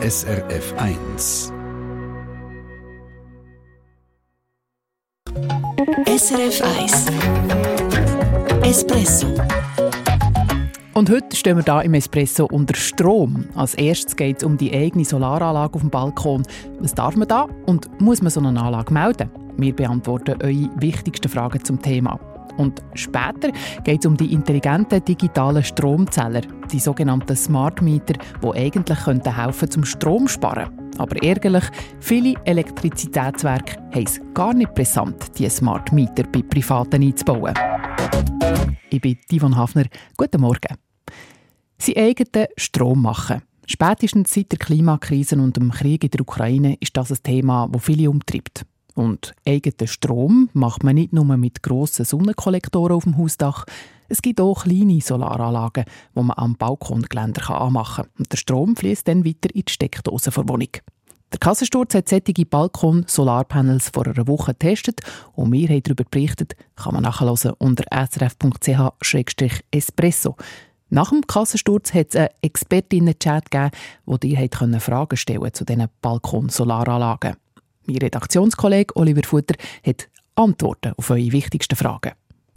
SRF 1. SRF 1 Espresso und heute stehen wir da im Espresso unter Strom. Als erstes geht es um die eigene Solaranlage auf dem Balkon. Was darf man da und muss man so eine Anlage melden? Wir beantworten eure wichtigsten Fragen zum Thema. Und später geht es um die intelligenten digitalen Stromzähler, die sogenannten Smart Meter, die eigentlich helfen könnten zum Strom sparen. Aber ärgerlich, viele Elektrizitätswerke haben es gar nicht brisant, diese Smart Meter bei Privaten einzubauen. Ich bin Ivan Hafner. Guten Morgen. Sie eigenen Strom machen. Spätestens seit der Klimakrise und dem Krieg in der Ukraine ist das ein Thema, das viele umtreibt. Und eigenen Strom macht man nicht nur mit grossen Sonnenkollektoren auf dem Hausdach. Es gibt auch kleine Solaranlagen, die man am Balkongeländer anmachen kann. Und der Strom fließt dann weiter in die Steckdose der Wohnung. Der Kassensturz hat solche Balkon-Solarpanels vor einer Woche getestet und wir haben darüber berichtet, kann man nachhören unter srf.ch-espresso. Nach dem Kassensturz hat es einen Expertinnen-Chat gegeben, wo dir Fragen stellen zu diesen Balkon-Solaranlagen. Mein Redaktionskollege Oliver Futter hat Antworten auf eure wichtigsten Fragen.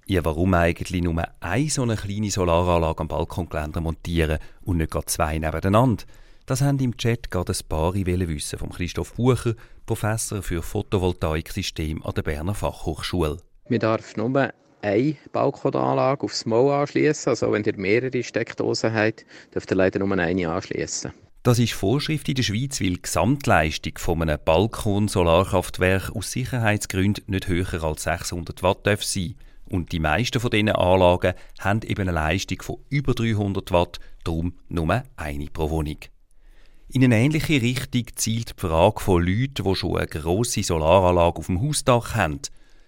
Ja, warum eigentlich nur eine so eine kleine Solaranlage am Balkongeländer montieren und nicht gerade zwei nebeneinander? Das haben im Chat gerade ein paar wissen von Christoph Bucher, Professor für Photovoltaiksystem an der Berner Fachhochschule. Man darf nur eine Balkonanlage aufs Mal anschließen. Also wenn ihr mehrere Steckdosen habt, dürft ihr leider nur eine anschließen. Das ist Vorschrift in der Schweiz, weil die Gesamtleistung von einem Balkon-Solarkraftwerk aus Sicherheitsgründen nicht höher als 600 Watt darf sein und die meisten von diesen Anlagen haben eben eine Leistung von über 300 Watt, darum nur eine pro Wohnung. In eine ähnliche Richtung zielt die Frage von Leuten, die schon eine grosse Solaranlage auf dem Hausdach haben.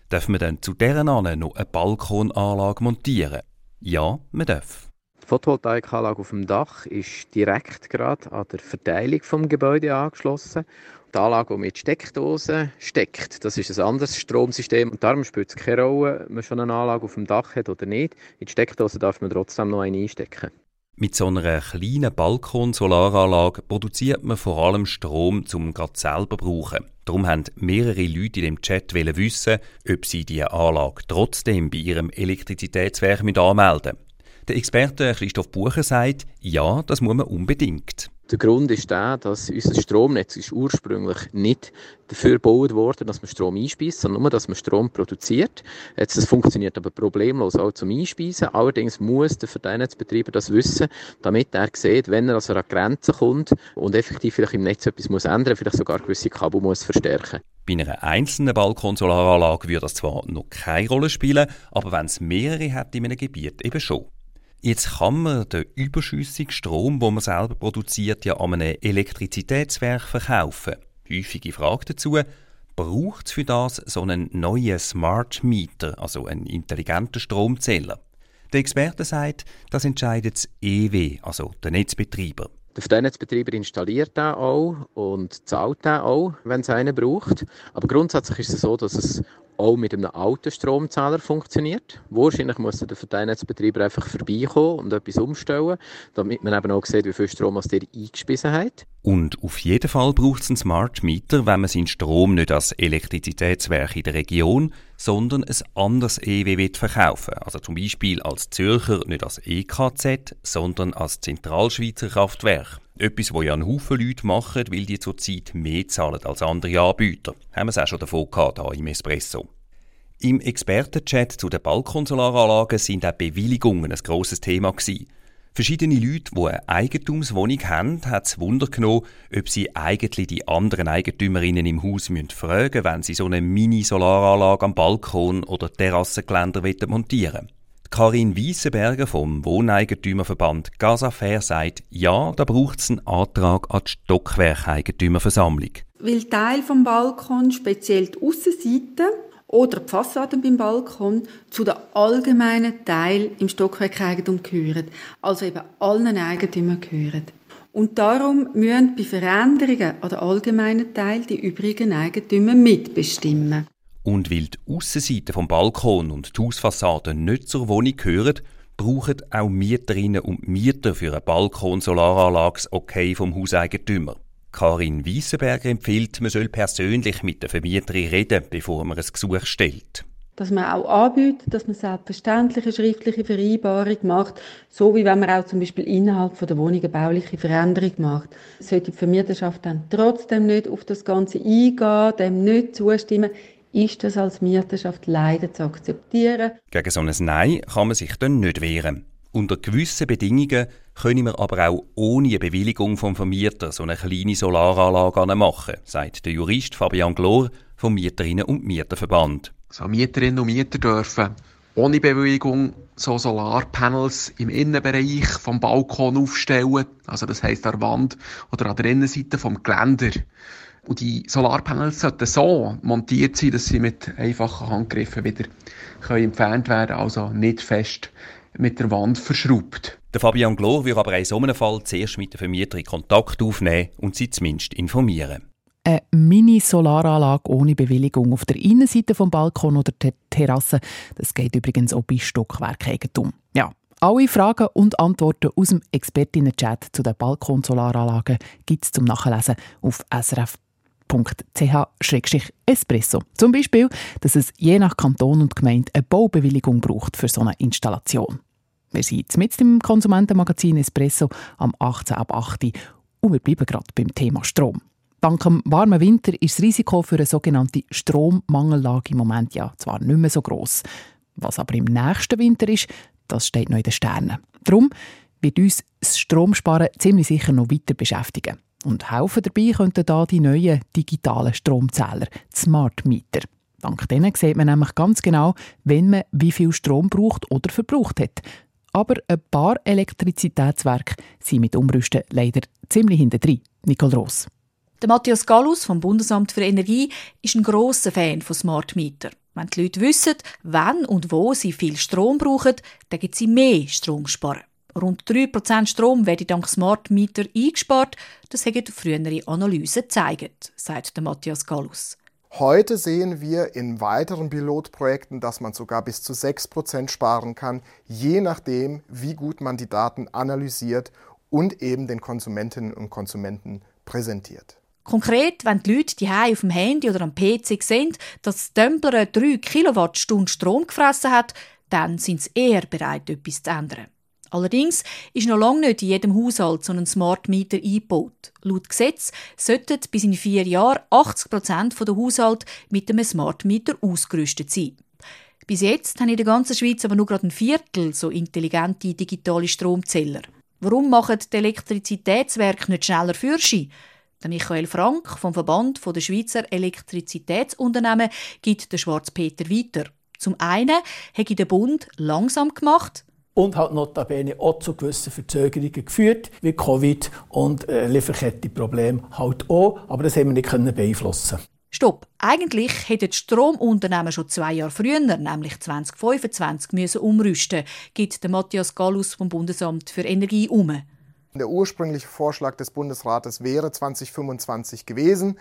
Darf man dann zu deren noch eine Balkonanlage montieren? Ja, man darf. Photovoltaikanlage auf dem Dach ist direkt gerade an der Verteilung des Gebäudes angeschlossen. Die Anlage, die mit Steckdosen steckt, das ist ein anderes Stromsystem. Und darum spielt es keine Rolle, ob man schon eine Anlage auf dem Dach hat oder nicht. In die Steckdose darf man trotzdem noch eine einstecken. Mit so einer kleinen Balkon-Solaranlage produziert man vor allem Strom, um gerade selber zu brauchen. Darum haben mehrere Leute in dem Chat wissen, ob sie die Anlage trotzdem bei ihrem Elektrizitätswerk anmelden müssen. Der Experte Christoph Bucher sagt, ja, das muss man unbedingt. Der Grund ist der, dass unser Stromnetz ist ursprünglich nicht dafür gebaut worden, dass man Strom einspeist, sondern nur, dass man Strom produziert. Jetzt, das funktioniert aber problemlos auch zum Einspeisen. Allerdings muss der Verteilnetzbetreiber das wissen, damit er sieht, wenn er also an Grenzen kommt und effektiv vielleicht im Netz etwas muss ändern, vielleicht sogar gewisse Kabel muss verstärken. Bei einer einzelnen Balkonsolaranlage würde das zwar noch keine Rolle spielen, aber wenn es mehrere hat in einem Gebiet eben schon. Jetzt kann man den überschüssigen Strom, den man selber produziert, ja an einem Elektrizitätswerk verkaufen. Häufige Frage dazu, braucht es für das so einen neuen Smart Meter, also einen intelligenten Stromzähler? Der Experte sagt, das entscheidet das EW, also der Netzbetreiber. Der Verteilnetzbetreiber installiert den auch und zahlt den auch, wenn es einen braucht. Aber grundsätzlich ist es so, dass es auch mit einem alten Stromzähler funktioniert. Wahrscheinlich muss der Verteilnetzbetreiber einfach vorbeikommen und etwas umstellen, damit man eben auch sieht, wie viel Strom der eingespissen hat. Und auf jeden Fall braucht es einen Smart Meter, wenn man seinen Strom nicht als Elektrizitätswerk in der Region, sondern ein anderes EW verkaufen Also zum Beispiel als Zürcher nicht als EKZ, sondern als Zentralschweizer Kraftwerk. Etwas, was ja ein Haufen Leute machen, weil die zurzeit mehr zahlen als andere Anbieter. Haben wir es auch schon davon gehabt, hier im Espresso. Im Expertenchat zu den Balkonsolaranlagen sind auch Bewilligungen ein grosses Thema gewesen. Verschiedene Leute, die eine Eigentumswohnung haben, hat es Wunder genommen, ob sie eigentlich die anderen Eigentümerinnen im Haus müssen fragen wenn sie so eine Mini-Solaranlage am Balkon oder Terrassengeländer montieren wollen. Karin Wiessenberger vom Wohneigentümerverband Gasafair sagt, ja, da braucht es einen Antrag an die Stockwerkeigentümerversammlung. Weil Teil vom Balkon, speziell die Aussenseite oder die Fassaden beim Balkon, zu den allgemeinen Teil im Stockwerkeigentum gehören, also eben allen Eigentümern gehören. Und darum müssen bei Veränderungen an den allgemeinen Teil die übrigen Eigentümer mitbestimmen. Und weil die Aussenseite vom Balkon und die Hausfassade nicht zur Wohnung gehören, brauchen auch Mieterinnen und Mieter für eine Balkon-Solaranlage Okay vom Hauseigentümer. Karin Wiessenberger empfiehlt, man soll persönlich mit der Vermieterin reden, bevor man ein Gesuch stellt dass man auch anbietet, dass man selbstverständlich eine schriftliche Vereinbarung macht, so wie wenn man auch zum Beispiel innerhalb der Wohnung eine bauliche Veränderung macht. Sollte die Vermieterschaft dann trotzdem nicht auf das Ganze eingehen, dem nicht zustimmen, ist das als Mieterschaft leider zu akzeptieren. Gegen so ein Nein kann man sich dann nicht wehren. Unter gewissen Bedingungen können wir aber auch ohne Bewilligung vom Vermieter so eine kleine Solaranlage machen, sagt der Jurist Fabian Glor vom Mieterinnen- und Mieterverband. So Mieterinnen und Mieter dürfen ohne Bewilligung so Solarpanels im Innenbereich vom Balkon aufstellen, also das heißt an der Wand oder an der Innenseite vom Geländer. Und die Solarpanels sollten so montiert sein, dass sie mit einfachen Handgriffen wieder können entfernt werden, also nicht fest mit der Wand verschraubt. Der Fabian Glor will aber in so einem Fall zuerst mit der Vermieterin Kontakt aufnehmen und sie zumindest informieren. Eine Mini-Solaranlage ohne Bewilligung auf der Innenseite vom Balkon oder der Terrasse, das geht übrigens auch bei Stockwerkeigentum. Ja, alle Fragen und Antworten aus dem Expertinnen-Chat zu den Balkonsolaranlagen gibt es zum Nachlesen auf srf.ch-espresso. Zum Beispiel, dass es je nach Kanton und Gemeinde eine Baubewilligung braucht für so eine Installation. Wir sind mit dem Konsumentenmagazin Espresso am 18 ab 8 und wir bleiben gerade beim Thema Strom. Dank dem warmen Winter ist das Risiko für eine sogenannte Strommangellage im Moment ja zwar nicht mehr so groß. Was aber im nächsten Winter ist, das steht noch in den Sternen. Darum wird uns das Stromsparen ziemlich sicher noch weiter beschäftigen. Und helfen dabei könnten da die neuen digitalen Stromzähler, die Smart Meter. Dank denen sieht man nämlich ganz genau, wenn man wie viel Strom braucht oder verbraucht hat. Aber ein paar Elektrizitätswerke sind mit Umrüsten leider ziemlich hinter drin. Nicole Ross. Der Matthias Gallus vom Bundesamt für Energie ist ein grosser Fan von Smart Meter. Wenn die Leute wissen, wann und wo sie viel Strom brauchen, dann gibt sie mehr Strom sparen. Rund 3% Strom werden dank Smart Meter eingespart. Das haben frühere Analysen gezeigt, sagt Matthias Gallus. Heute sehen wir in weiteren Pilotprojekten, dass man sogar bis zu 6% sparen kann, je nachdem, wie gut man die Daten analysiert und eben den Konsumentinnen und Konsumenten präsentiert. Konkret, wenn die Leute die auf dem Handy oder am PC sehen, dass das Templer 3 Kilowattstunden Strom gefressen hat, dann sind sie eher bereit, etwas zu ändern. Allerdings ist noch lange nicht in jedem Haushalt so ein Smart Meter eingebaut. Laut Gesetz sollten bis in vier Jahren 80 Prozent der Haushalte mit einem Smart Meter ausgerüstet sein. Bis jetzt haben in der ganzen Schweiz aber nur gerade ein Viertel so intelligente digitale Stromzähler. Warum machen die Elektrizitätswerke nicht schneller Fürschi? Der Michael Frank vom Verband der Schweizer Elektrizitätsunternehmen gibt den Schwarzpeter weiter. Zum einen hat der Bund langsam gemacht, und hat notabene auch zu gewissen Verzögerungen geführt, wie Covid und äh, Lieferkettenprobleme halt auch, aber das haben wir nicht beeinflussen Stopp. Eigentlich hätten die Stromunternehmen schon zwei Jahre früher, nämlich 2025, müssen umrüsten, gibt der Matthias Gallus vom Bundesamt für Energie um. Der ursprüngliche Vorschlag des Bundesrates wäre 2025 gewesen.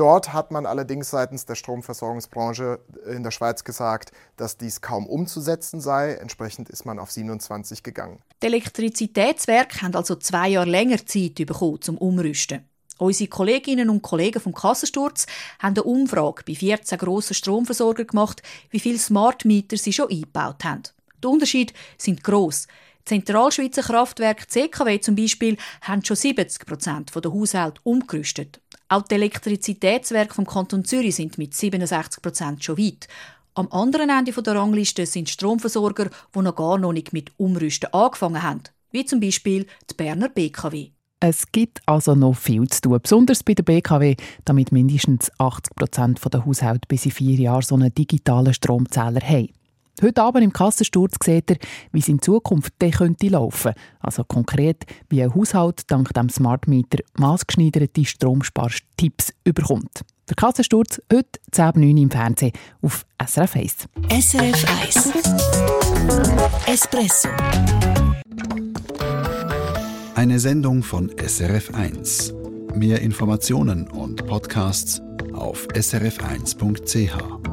Dort hat man allerdings seitens der Stromversorgungsbranche in der Schweiz gesagt, dass dies kaum umzusetzen sei. Entsprechend ist man auf 27 gegangen. Die Elektrizitätswerke haben also zwei Jahre länger Zeit bekommen zum Umrüsten. Unsere Kolleginnen und Kollegen vom Kassensturz haben eine Umfrage bei 14 grossen Stromversorgern gemacht, wie viele Smart Meter sie schon eingebaut haben. Die Unterschiede sind gross. Zentralschweizer Kraftwerke CKW zum Beispiel haben schon 70 Prozent der Haushalte umgerüstet. Auch die Elektrizitätswerke vom Kanton Zürich sind mit 67 Prozent schon weit. Am anderen Ende der Rangliste sind Stromversorger, die noch gar noch nicht mit Umrüsten angefangen haben, wie zum Beispiel die Berner BKW. Es gibt also noch viel zu tun, besonders bei der BKW, damit mindestens 80 Prozent der Haushalte bis in vier Jahren so einen digitalen Stromzähler haben. Heute Abend im Kassensturz sieht er, wie es in Zukunft dann könnte laufen. Also konkret, wie ein Haushalt dank dem Smart Meter maßgeschneiderte Stromspartipps überkommt. Der Kassensturz heute 10.09 Uhr im Fernsehen auf SRF 1. SRF 1 Espresso Eine Sendung von SRF 1. Mehr Informationen und Podcasts auf srf1.ch.